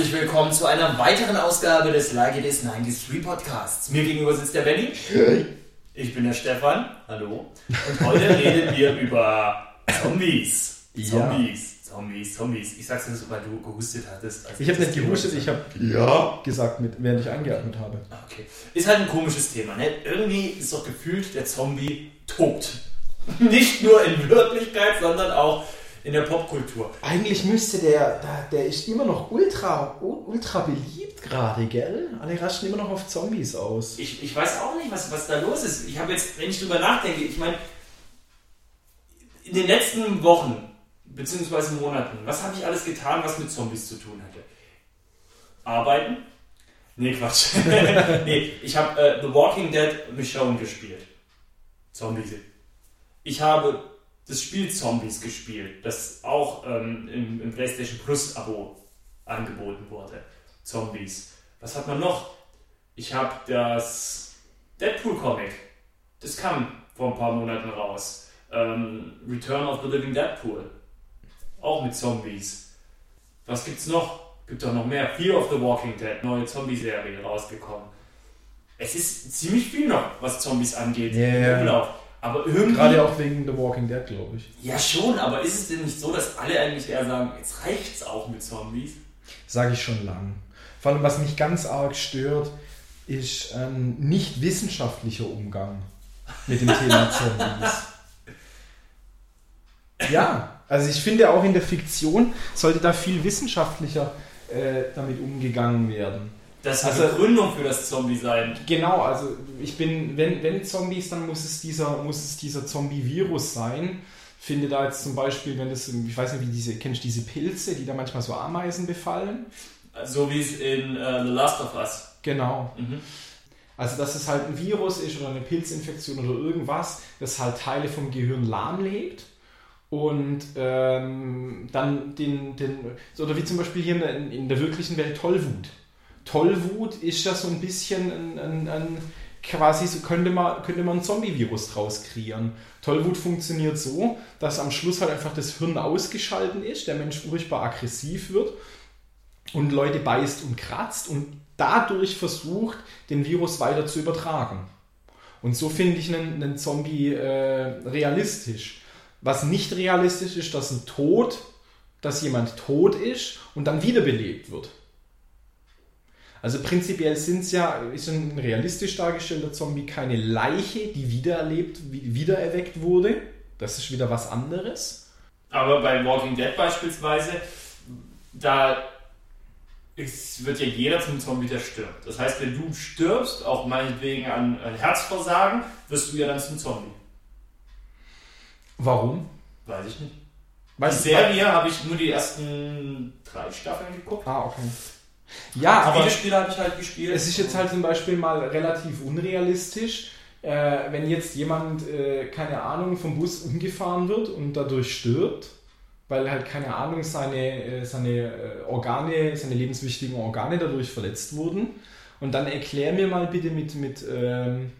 herzlich willkommen zu einer weiteren Ausgabe des Like It Is 93 Podcasts. Mir gegenüber sitzt der Benny. Ich bin der Stefan. Hallo. Und heute reden wir über Zombies. Zombies. Zombies, Zombies. Ich sag's nur, weil du gehustet hattest. Ich habe nicht gehustet, ich habe ja. gesagt, mit, während ich eingeatmet habe. Okay. Ist halt ein komisches Thema, ne? Irgendwie ist doch gefühlt, der Zombie tobt. Nicht nur in Wirklichkeit, sondern auch in der Popkultur. Eigentlich müsste der, der ist immer noch ultra, ultra beliebt gerade, gell? Alle raschen immer noch auf Zombies aus. Ich, ich weiß auch nicht, was, was da los ist. Ich habe jetzt, wenn ich drüber nachdenke, ich meine, in den letzten Wochen beziehungsweise Monaten, was habe ich alles getan, was mit Zombies zu tun hatte? Arbeiten? Nee, Quatsch. nee, ich habe äh, The Walking Dead Michonne gespielt. Zombies. Ich habe das Spiel Zombies gespielt, das auch ähm, im, im, PlayStation Plus Abo angeboten wurde. Zombies. Was hat man noch? Ich habe das Deadpool Comic. Das kam vor ein paar Monaten raus. Ähm, Return of the Living Deadpool. Auch mit Zombies. Was gibt's noch? Gibt doch noch mehr. Fear of the Walking Dead, neue Zombie-Serie rausgekommen. Es ist ziemlich viel noch, was Zombies angeht yeah. Aber irgendwie. Gerade auch wegen The Walking Dead, glaube ich. Ja, schon, aber ist es denn nicht so, dass alle eigentlich eher sagen, jetzt reicht's auch mit Zombies? Sage ich schon lang. Vor allem, was mich ganz arg stört, ist ein nicht wissenschaftlicher Umgang mit dem Thema Zombies. Ja, also ich finde auch in der Fiktion sollte da viel wissenschaftlicher äh, damit umgegangen werden. Das ist also, eine Begründung für das Zombie sein. Genau, also ich bin, wenn, wenn Zombies, dann muss es dieser, muss es dieser Zombie-Virus sein. Finde da jetzt zum Beispiel, wenn das, ich weiß nicht, wie diese, kennst du diese Pilze, die da manchmal so Ameisen befallen? So wie es in uh, The Last of Us. Genau. Mhm. Also, dass es halt ein Virus ist oder eine Pilzinfektion oder irgendwas, das halt Teile vom Gehirn lahmlegt und ähm, dann den, den, oder wie zum Beispiel hier in, in der wirklichen Welt Tollwut. Tollwut ist ja so ein bisschen ein, ein, ein quasi so könnte man, könnte man ein Zombie-Virus draus kreieren. Tollwut funktioniert so, dass am Schluss halt einfach das Hirn ausgeschalten ist, der Mensch furchtbar aggressiv wird und Leute beißt und kratzt und dadurch versucht, den Virus weiter zu übertragen. Und so finde ich einen, einen Zombie äh, realistisch. Was nicht realistisch ist, dass ein Tod, dass jemand tot ist und dann wiederbelebt wird. Also prinzipiell sind's ja, ist ein realistisch dargestellter Zombie keine Leiche, die wiedererlebt, wiedererweckt wurde. Das ist wieder was anderes. Aber bei Walking Dead beispielsweise, da ist, wird ja jeder zum Zombie, der stirbt. Das heißt, wenn du stirbst, auch meinetwegen an, an Herzversagen, wirst du ja dann zum Zombie. Warum? Weiß ich nicht. Bei Serie habe ich nur die ersten drei Staffeln geguckt. Ah, okay. Ja, aber viele Spiele habe ich halt gespielt. Es ist jetzt halt zum Beispiel mal relativ unrealistisch, äh, wenn jetzt jemand, äh, keine Ahnung, vom Bus umgefahren wird und dadurch stirbt, weil halt, keine Ahnung, seine, äh, seine äh, Organe, seine lebenswichtigen Organe dadurch verletzt wurden. Und dann erklär mir mal bitte mit, mit, ähm,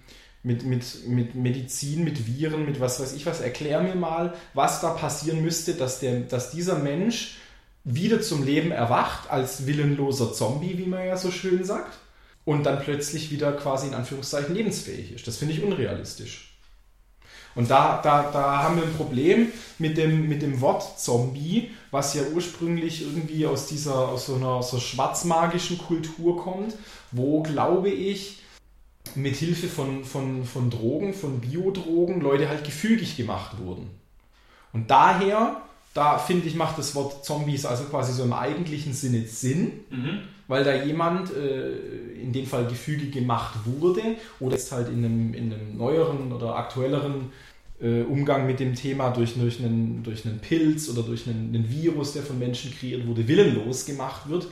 mit, mit, mit Medizin, mit Viren, mit was weiß ich was, erklär mir mal, was da passieren müsste, dass, der, dass dieser Mensch wieder zum Leben erwacht als willenloser Zombie, wie man ja so schön sagt, und dann plötzlich wieder quasi in Anführungszeichen lebensfähig ist. Das finde ich unrealistisch. Und da, da, da haben wir ein Problem mit dem, mit dem Wort Zombie, was ja ursprünglich irgendwie aus dieser aus so einer so schwarzmagischen Kultur kommt, wo, glaube ich, mit Hilfe von, von, von Drogen, von Biodrogen, Leute halt gefügig gemacht wurden. Und daher da finde ich, macht das Wort Zombies also quasi so im eigentlichen Sinne Sinn, mhm. weil da jemand, äh, in dem Fall Gefüge gemacht wurde oder jetzt halt in einem, in einem neueren oder aktuelleren äh, Umgang mit dem Thema durch, durch, einen, durch einen Pilz oder durch einen, einen Virus, der von Menschen kreiert wurde, willenlos gemacht wird.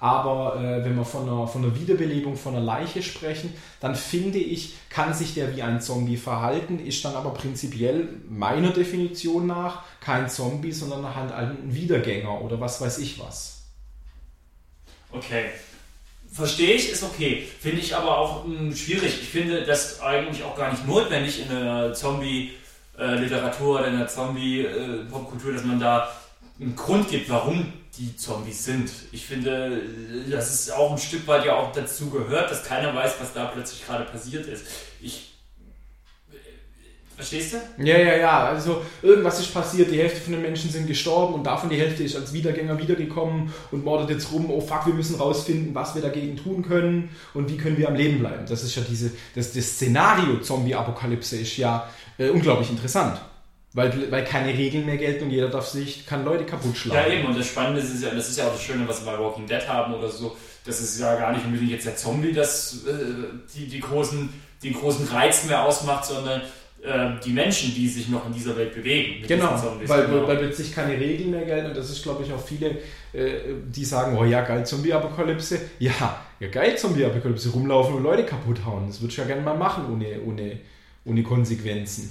Aber äh, wenn wir von einer, von einer Wiederbelebung von einer Leiche sprechen, dann finde ich, kann sich der wie ein Zombie verhalten, ist dann aber prinzipiell meiner Definition nach kein Zombie, sondern halt ein Wiedergänger oder was weiß ich was. Okay. Verstehe ich, ist okay. Finde ich aber auch mh, hm, schwierig. Ich finde das eigentlich auch gar nicht notwendig in einer Zombie-Literatur oder in einer Zombie-Popkultur, dass man da einen Grund gibt, warum die Zombies sind. Ich finde, dass es auch ein Stück weit ja auch dazu gehört, dass keiner weiß, was da plötzlich gerade passiert ist. Ich Verstehst du? Ja, ja, ja. Also irgendwas ist passiert, die Hälfte von den Menschen sind gestorben und davon die Hälfte ist als Wiedergänger wiedergekommen und mordet jetzt rum, oh fuck, wir müssen rausfinden, was wir dagegen tun können und wie können wir am Leben bleiben. Das ist ja diese, das, das Szenario Zombie-Apokalypse ist ja äh, unglaublich interessant. Weil, weil keine Regeln mehr gelten und jeder darf sich, kann Leute kaputt schlagen. Ja, eben, und das Spannende ist ja, das ist ja auch das Schöne, was wir bei Walking Dead haben oder so, das ist ja gar nicht unbedingt jetzt der Zombie, das äh, die, die großen, den großen Reiz mehr ausmacht, sondern äh, die Menschen, die sich noch in dieser Welt bewegen. Genau, weil, genau. weil plötzlich keine Regeln mehr gelten und das ist, glaube ich, auch viele, äh, die sagen, oh ja, geil, Zombie-Apokalypse. Ja, ja, geil, Zombie-Apokalypse, rumlaufen und Leute kaputt hauen. Das würde ich ja gerne mal machen ohne, ohne, ohne Konsequenzen.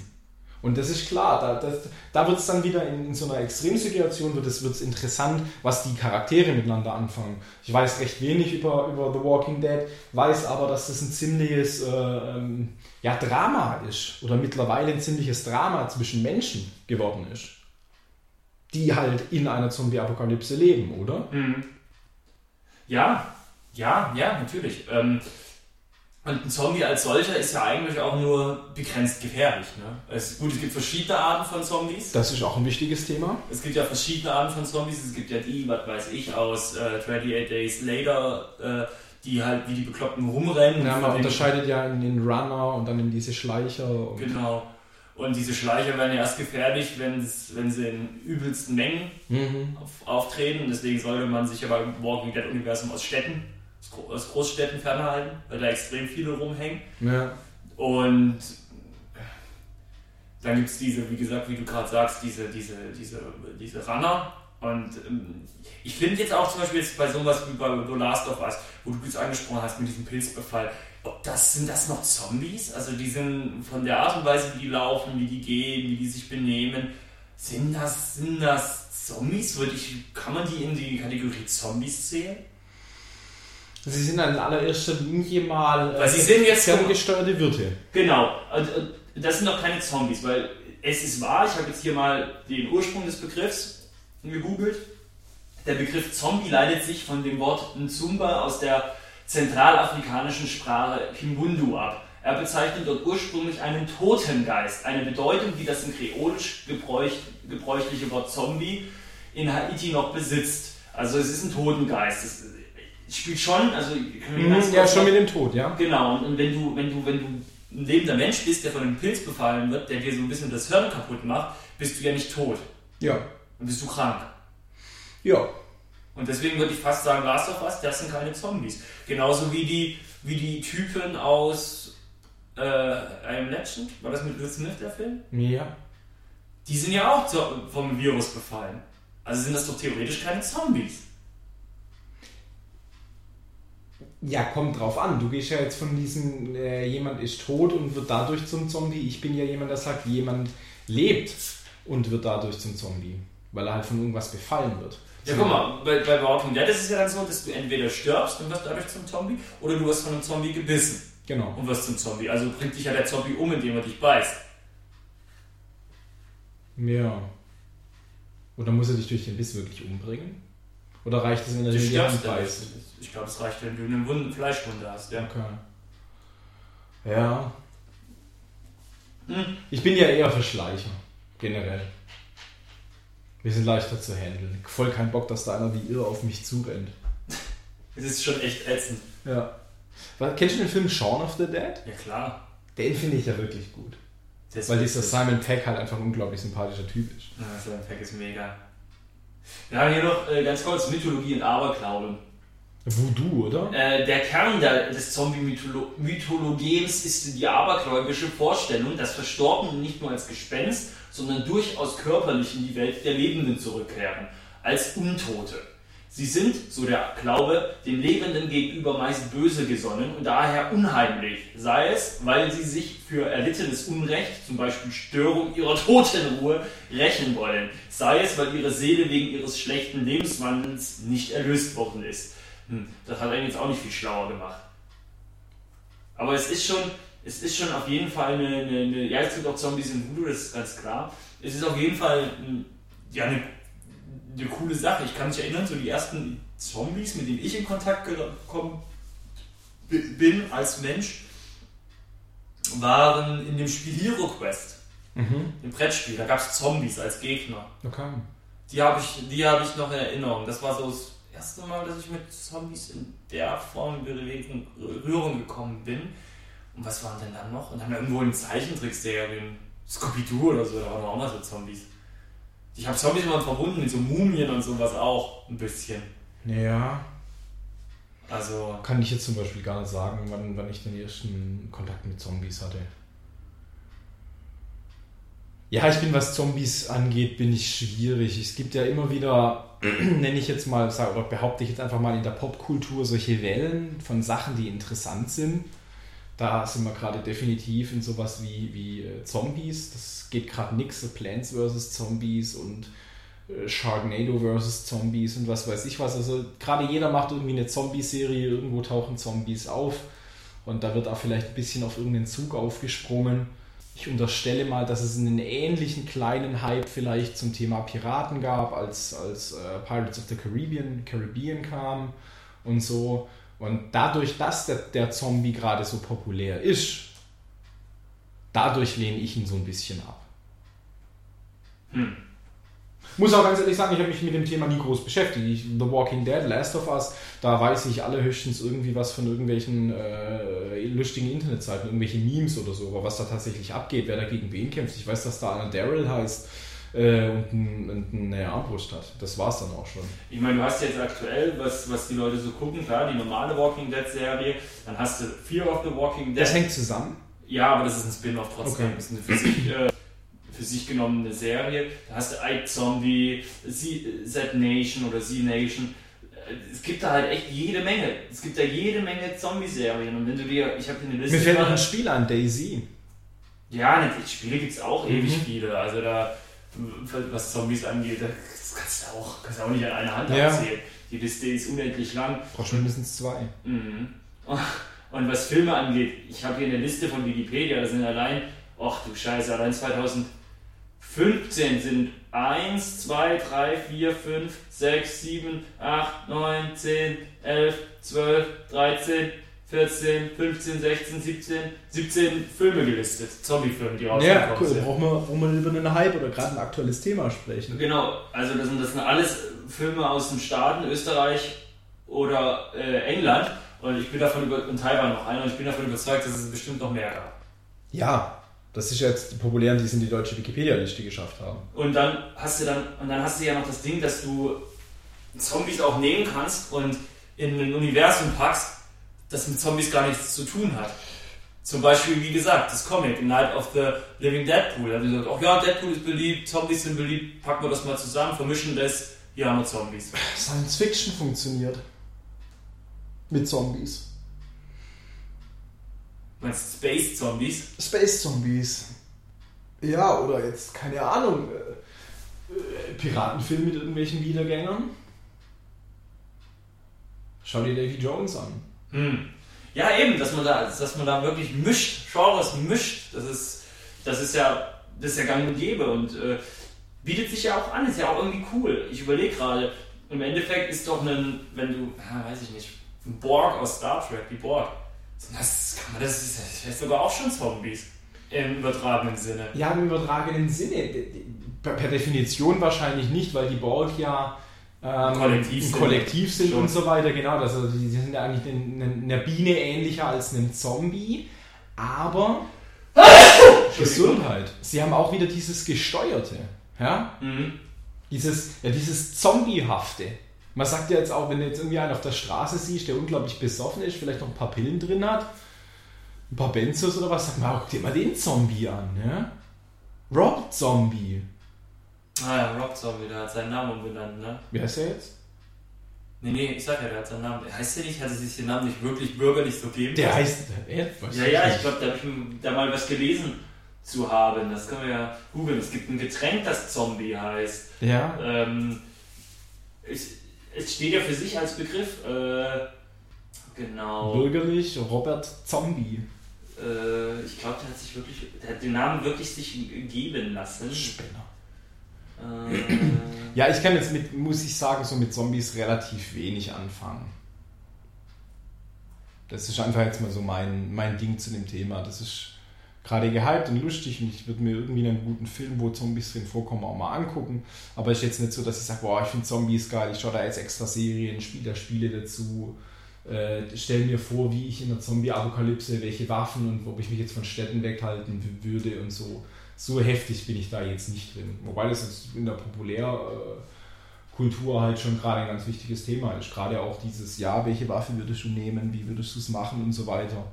Und das ist klar, da, da wird es dann wieder in, in, so einer Extremsituation wird es wird's interessant, was die Charaktere miteinander anfangen. Ich weiß recht wenig über, über The Walking Dead, weiß aber, dass das ein ziemliches äh, ähm, ja, Drama ist oder mittlerweile ein ziemliches Drama zwischen Menschen geworden ist, die halt in einer Zombie-Apokalypse leben, oder? Mhm. Ja, ja, ja, natürlich. Ähm, und ein Zombie als solcher ist ja eigentlich auch nur begrenzt gefährlich. Ne? Es, gut, es gibt verschiedene Arten von Zombies. Das ist auch ein wichtiges Thema. Es gibt ja verschiedene Arten von Zombies. Es gibt ja die, was weiß ich, aus äh, 28 Days Later, äh, die halt wie die Bekloppten rumrennen. Ja, man unterscheidet ja in den Runner und dann in diese Schleicher. genau. Und diese Schleicher werden ja erst gefährlich, wenn sie in übelsten Mengen mhm. auf, auftreten. Deswegen sollte man sich aber im Walking Dead Universum aus Städten aus Großstädten fernhalten, weil da extrem viele rumhängen. Ja. Und dann gibt es diese, wie gesagt, wie du gerade sagst, diese, diese, diese, diese Runner. Und ähm, ich finde jetzt auch zum Beispiel jetzt bei sowas wie bei The Last of Us, wo du es angesprochen hast mit diesem Pilzbefall, ob das sind das noch Zombies? Also die sind von der Art und Weise, wie die laufen, wie die gehen, wie die sich benehmen, sind das, sind das Zombies? Würde ich, kann man die in die Kategorie Zombies zählen? Sie sind in allererster Linie mal weil sie sind jetzt ferngesteuerte Wirte. Genau, das sind doch keine Zombies, weil es ist wahr, ich habe jetzt hier mal den Ursprung des Begriffs gegoogelt. Der Begriff Zombie leitet sich von dem Wort Nzumba aus der zentralafrikanischen Sprache Kimbundu ab. Er bezeichnet dort ursprünglich einen Totengeist, eine Bedeutung, die das in kreolisch gebräuch, gebräuchliche Wort Zombie in Haiti noch besitzt. Also es ist ein Totengeist. Es, spielt schon, also mhm, ja, schon mit dem Tod, ja. Genau, und, und wenn du, wenn du, wenn du ein lebender Mensch bist, der von einem Pilz befallen wird, der dir so ein bisschen das Hirn kaputt macht, bist du ja nicht tot. Ja. Dann bist du krank. Ja. Und deswegen würde ich fast sagen, Last of Us, das sind keine Zombies. Genauso wie die, wie die Typen aus äh, einem Legend, war das mit Will Smith der Film? Ja. Die sind ja auch vom Virus befallen. Also sind das doch theoretisch keine Zombies. Ja, kommt drauf an. Du gehst ja jetzt von diesem, äh, jemand ist tot und wird dadurch zum Zombie. Ich bin ja jemand, der sagt, jemand lebt und wird dadurch zum Zombie, weil er halt von irgendwas befallen wird. Ja, guck mal, bei, bei Walking Dead ist es ja dann so, dass du entweder stirbst und wirst dadurch zum Zombie oder du wirst von einem Zombie gebissen. Genau. Und wirst zum Zombie. Also bringt dich ja der Zombie um, indem er dich beißt. Ja. Oder muss er dich durch den Biss wirklich umbringen? Oder reicht es, wenn er dir die Hand beißt? Ich glaube, es reicht, wenn du eine Wunde, Fleischwunde hast, ja. Okay. Ja. Hm. Ich bin ja eher für Schleicher, generell. Wir sind leichter zu handeln. Voll kein Bock, dass da einer wie irre auf mich zurennt. Das ist schon echt ätzend. Ja. Kennst du den Film Shaun of the Dead? Ja, klar. Den finde ich ja wirklich gut. Weil dieser Simon Peck halt einfach ein unglaublich sympathischer Typ ist. Ja, Simon Peck ist mega. Wir haben hier noch äh, ganz kurz Mythologie und Aberglauben. Voodoo, oder? Äh, der Kern der, des Zombie-Mythologems ist die abergläubische Vorstellung, dass Verstorbene nicht nur als Gespenst, sondern durchaus körperlich in die Welt der Lebenden zurückkehren, als Untote. Sie sind, so der Glaube, den Lebenden gegenüber meist böse gesonnen und daher unheimlich, sei es, weil sie sich für erlittenes Unrecht, zum Beispiel Störung ihrer Totenruhe, rächen wollen, sei es, weil ihre Seele wegen ihres schlechten Lebenswandels nicht erlöst worden ist. Hm, das hat einen jetzt auch nicht viel schlauer gemacht. Aber es ist schon, es ist schon auf jeden Fall eine, eine, eine ja, es gibt auch Zombies in Voodoo, das ist ganz klar. Es ist auf jeden Fall ja, eine eine coole Sache. Ich kann mich erinnern, so die ersten Zombies, mit denen ich in Kontakt gekommen bin als Mensch, waren in dem Spiel Hero Quest, Mhm. dem Brettspiel. Da gab es Zombies als Gegner. Okay. Die habe ich, die hab ich noch in Erinnerung. Das war so das erste Mal, dass ich mit Zombies in der Form in Bewegung, Berührung gekommen bin. Und was waren denn dann noch? Und dann irgendwo in Zeichentrickserien, Scooby-Doo oder so, da waren auch mal so Zombies. Ich habe Zombies immer verbunden mit so Mumien und sowas auch ein bisschen. Ja, Also, kann ich jetzt zum Beispiel gar nicht sagen, wann, wann ich den ersten Kontakt mit Zombies hatte. Ja, ich bin, was Zombies angeht, bin ich schwierig. Es gibt ja immer wieder, nenne ich jetzt mal, sag- oder behaupte ich jetzt einfach mal in der Popkultur solche Wellen von Sachen, die interessant sind. Da sind wir gerade definitiv in sowas wie, wie äh, Zombies. Das geht gerade nix. Plants vs. Zombies und äh, Sharknado vs. Zombies und was weiß ich was. Also gerade jeder macht irgendwie eine Zombie-Serie, irgendwo tauchen Zombies auf und da wird auch vielleicht ein bisschen auf irgendeinen Zug aufgesprungen. Ich unterstelle mal, dass es einen ähnlichen kleinen Hype vielleicht zum Thema Piraten gab, als, als äh, Pirates of the Caribbean, Caribbean kam und so. Und dadurch, dass der, der Zombie gerade so populär ist, dadurch lehne ich ihn so ein bisschen ab. hm. Muss auch ganz ehrlich sagen, ich habe mich mit dem Thema nie groß beschäftigt. Ich, The Walking Dead, Last of Us, da weiß ich allerhöchstens irgendwie was von irgendwelchen äh, lustigen Internetseiten, irgendwelche Memes oder so, aber was da tatsächlich abgeht, wer da gegen wen kämpft. Ich weiß, dass da einer Daryl heißt äh, und, ein, und eine Armbrust hat. Das war's dann auch schon. Ich meine, du hast jetzt aktuell, was, was die Leute so gucken, klar, die normale Walking Dead Serie, dann hast du Fear of the Walking Dead. Das hängt zusammen. Ja, aber das ist ein Spin-off trotzdem. Okay. Das ist eine für sich, äh, für sich genommene Serie. Da hast du iZombie, Z Z Nation oder Z Nation. Äh, Es gibt da halt echt jede Menge. Es gibt da jede Menge Zombie-Serien. Und wenn du dir, ich habe hier eine Liste. Mir fällt noch ein Spiel an, Daisy. Ja, die Spiele gibt es auch Mhm. ewig viele. Also da, was Zombies angeht, das kannst du auch, kannst du auch nicht an einer Hand Ja. abzählen. Die Liste ist unendlich lang. Brauchst mindestens zwei. Mhm. Und was Filme angeht, ich habe hier eine Liste von Wikipedia, da sind allein, ach du Scheiße, allein 2015 sind 1, 2, 3, 4, 5, 6, 7, 8, 9, 10, 11, 12, 13, 14, 15, 16, 17, 17 Filme gelistet. Zombie-Filme, die rausgekommen Ja, cool. sind. Brauchen wir, brauchen wir über einen Hype oder gerade ein aktuelles Thema sprechen. Genau, also das sind, das sind alles Filme aus den Staaten, Österreich oder äh, England. Und ich bin davon über und Taiwan noch einer und ich bin davon überzeugt, dass es bestimmt noch mehr gab. Ja, das ist jetzt die populären, die es in die deutsche Wikipedia-Liste geschafft haben. Und dann hast du dann, und dann hast du ja noch das Ding, dass du Zombies auch nehmen kannst und in ein Universum packst, das mit Zombies gar nichts zu tun hat. Zum Beispiel, wie gesagt, das Comic Night of the Living Deadpool. Da haben die gesagt, ach ja, Deadpool ist beliebt, Zombies sind beliebt, packen wir das mal zusammen, vermischen das, hier haben wir Zombies. Science Fiction funktioniert. Mit Zombies. Meinst du Space Zombies? Space Zombies. Ja, oder jetzt, keine Ahnung, äh, äh, Piratenfilm mit irgendwelchen Wiedergängern. Schau dir Davy Jones an. Hm. Ja, eben, dass man da, dass man da wirklich mischt, Genres mischt. Das ist, das ist ja, das ist ja gang und gäbe und äh, bietet sich ja auch an, ist ja auch irgendwie cool. Ich überlege gerade, im Endeffekt ist doch ein, wenn du, ja, weiß ich nicht, ein Borg aus Star Trek, die Borg. Das kann man, das ist, das ist sogar auch schon Zombies. Im übertragenen Sinne. Ja, im übertragenen Sinne. Per Definition wahrscheinlich nicht, weil die Borg ja ähm, Kollektiv sind. Kollektiv sind und so weiter. Genau, also die die sind ja eigentlich eine, einer Biene ähnlicher als einem Zombie. Aber Gesundheit. Sie haben auch wieder dieses Gesteuerte. Ja? Mhm. Dieses, ja, dieses Zombiehafte. Man sagt ja jetzt auch, wenn du jetzt irgendwie einen auf der Straße siehst, der unglaublich besoffen ist, vielleicht noch ein paar Pillen drin hat, ein paar Benzos oder was, sagt man, guck dir mal den Zombie an. Ja? Rob Zombie. Ah ja, Rob Zombie, der hat seinen Namen umbenannt, ne? Wie heißt er jetzt? Nee, nee, ich sag ja, der hat seinen Namen. Heißt der nicht, hat er sich den Namen nicht wirklich bürgerlich so geben Der heißt. Er, weiß Ja, ja, ich glaube, da habe ich da mal was gelesen zu haben. Das können wir ja googeln. Es gibt ein Getränk, das Zombie heißt. Ja. Ähm, es, es steht ja für sich als Begriff. Äh, genau. Bürgerlich Robert Zombie. Äh, ich glaube, der hat sich wirklich, der hat den Namen wirklich sich geben lassen. Spinner. Äh, Ja, ich kann jetzt mit, muss ich sagen, so mit Zombies relativ wenig anfangen. Das ist einfach jetzt mal so mein, mein Ding zu dem Thema. Das ist gerade gehypt und lustig und ich würde mir irgendwie einen guten Film, wo Zombies drin vorkommen, auch mal angucken. Aber ist jetzt nicht so, dass ich sage, boah, ich finde Zombies geil, ich schaue da jetzt extra Serien, spiele da Spiele dazu, äh, stelle mir vor, wie ich in der Zombie-Apokalypse, welche Waffen und ob ich mich jetzt von Städten weghalten würde und so. So heftig bin ich da jetzt nicht drin. Wobei das jetzt in der Populärkultur halt schon gerade ein ganz wichtiges Thema ist. Gerade auch dieses, ja, welche Waffe würdest du nehmen, wie würdest du es machen und so weiter.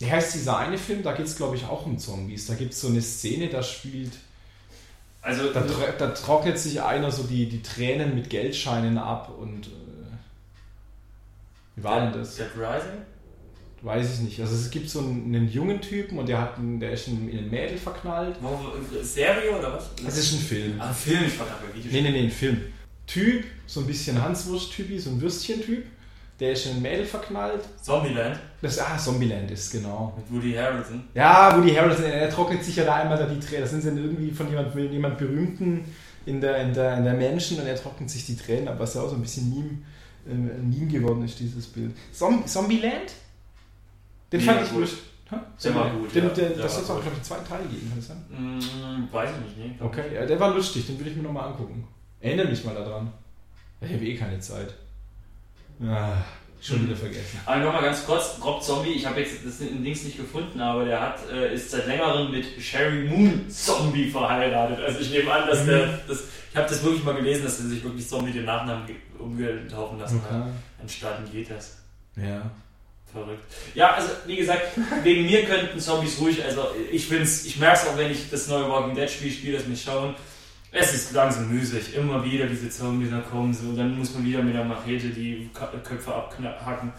Wie heißt dieser eine Film? Da geht es, glaube ich, auch um Zombies. Da gibt es so eine Szene, da spielt, also, da, da trocknet sich einer so die, die Tränen mit Geldscheinen ab und äh, wie war denn das? Dead Rising? Weiß ich nicht. Also es gibt so einen, einen jungen Typen und der hat einen, der ist in, in ein Mädel verknallt. Wo, Serie oder was? Das ist ein Film. Ah, ein Film, ich war gerade bei Videospiel. Nee, nee, nee, ein Film. Typ, so ein bisschen Hanswurst-Typi, so ein Würstchen-Typ. Der ist in ein Mädel verknallt. Zombieland Das, ah, Zombieland ist, genau. mit Woody Harrelson. Ja, Woody Harrelson, der trocknet sich ja da einmal da die Tränen. Das sind dann irgendwie von jemand, jemand Berühmten in der, in, der, in der Menschen und er trocknet sich die Tränen ab, was ja auch so ein bisschen Meme, äh, Meme geworden ist, dieses Bild. Zom Zombieland? Den fand ich gut. Der war gut, Den, der, das soll es auch, glaube ich, zwei Teile geben, kann das sein? Hm, weiß ich nicht, nee. Okay, ja, der war lustig, den würde ich mir nochmal angucken. Erinnere mich mal daran. Ich habe eh keine Zeit. Ah, schon wieder vergessen. Aber nochmal ganz kurz, Rob Zombie, ich habe jetzt das in Dings nicht gefunden, aber der hat, äh, ist seit längerem mit Sherry Moon Zombie verheiratet. Also ich nehme an, dass Mhm. der, das, ich habe das wirklich mal gelesen, dass er sich wirklich Zombie den Nachnamen ge- umgetaufen lassen hat. Okay. Entstanden geht das. Ja. Verrückt. Ja, also wie gesagt, wegen mir könnten Zombies ruhig, also ich find's, ich merke es auch, wenn ich das neue Walking Dead Spiel spiele, das mich schauen. Es ist langsam müßig, immer wieder diese Zombies da kommen so, und dann muss man wieder mit der Machete die Köpfe abhacken.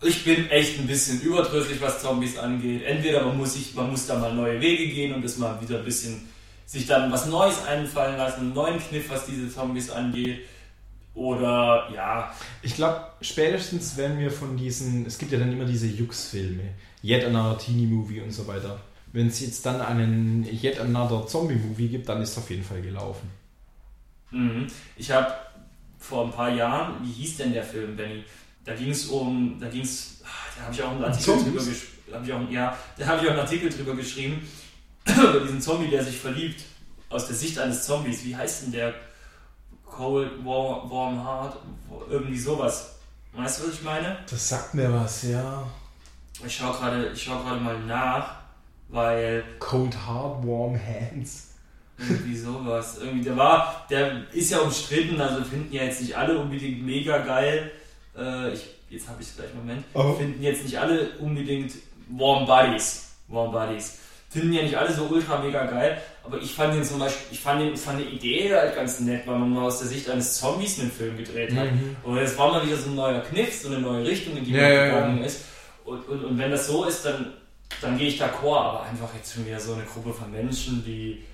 Ich bin echt ein bisschen überdrüssig, was Zombies angeht. Entweder man muss, sich, man muss da mal neue Wege gehen und es mal wieder ein bisschen sich dann was Neues einfallen lassen, einen neuen Kniff, was diese Zombies angeht. Oder ja, Ich glaube, spätestens wenn wir von diesen, es gibt ja dann immer diese Jux-Filme, Yet Another Teeny Movie und so weiter. Wenn es jetzt dann einen Yet Another Zombie Movie gibt, dann ist es auf jeden Fall gelaufen. Mhm. Ich habe vor ein paar Jahren, wie hieß denn der Film, Benny? Da ging es um, da ging es, da habe ich auch einen Artikel Zombies? drüber geschrieben, ja, da habe ich auch einen Artikel drüber geschrieben, über diesen Zombie, der sich verliebt, aus der Sicht eines Zombies. Wie heißt denn der? Cold, Warm, warm Heart, irgendwie sowas. Weißt du, was ich meine? Das sagt mir was, ja. Ich schaue gerade, gerade mal nach, weil Cold Hard Warm Hands. Irgendwie sowas. Irgendwie, der war, der ist ja umstritten, also finden ja jetzt nicht alle unbedingt mega geil. Äh, ich, jetzt habe ich es gleich, Moment. Oh. Finden jetzt nicht alle unbedingt Warm Buddies. Warm Buddies. Finden ja nicht alle so ultra mega geil, aber ich fand den zum Beispiel, ich fand, den, fand die Idee halt ganz nett, weil man mal aus der Sicht eines Zombies einen Film gedreht hat. Mhm. Und es war mal wieder so ein neuer Kniff, so eine neue Richtung, in die Ja, man ja, ja. gegangen ist. Und, und, und wenn das so ist, dann, dann gehe ich d'accord, aber einfach jetzt schon wieder so eine Gruppe von Menschen, die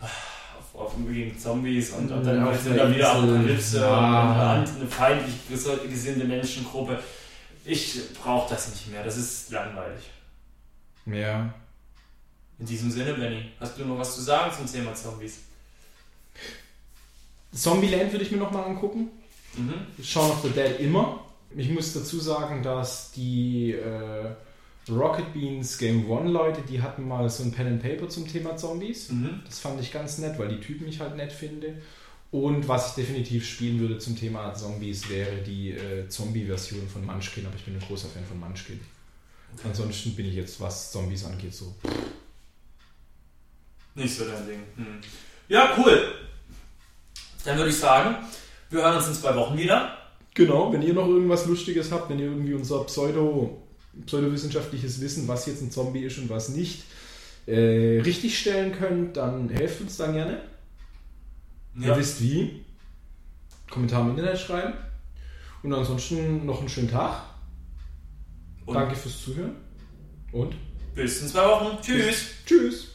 auf, auf gegen Zombies und, und dann Mhm, auf sind der da wieder. Apokalypse Ja. und, eine feindlich ges- gesinnte Menschengruppe. Ich brauche das nicht mehr, das ist langweilig. Ja. In diesem Sinne, Benny, hast du noch was zu sagen zum Thema Zombies? Zombieland würde ich mir nochmal angucken. Mhm. Shaun of the Dead immer. Ich muss dazu sagen, dass die äh, Rocket Beans Game One Leute, die hatten mal so ein Pen and Paper zum Thema Zombies. Mhm. Das fand ich ganz nett, weil die Typen ich halt nett finde. Und was ich definitiv spielen würde zum Thema Zombies, wäre die äh, Zombie-Version von Munchkin, aber ich bin ein großer Fan von Munchkin. Ansonsten bin ich jetzt, was Zombies angeht, so. Nicht so dein Ding. Hm. Ja, cool. Dann würde ich sagen, wir hören uns in zwei Wochen wieder. Genau, wenn ihr noch irgendwas Lustiges habt, wenn ihr irgendwie unser Pseudo, pseudowissenschaftliches Wissen, was jetzt ein Zombie ist und was nicht, äh, richtig stellen könnt, dann helft uns dann gerne. Ihr wisst wie. Kommentar im Internet schreiben. Und ansonsten noch einen schönen Tag. Und Danke fürs Zuhören. Und bis in zwei Wochen. Tschüss. tschüss.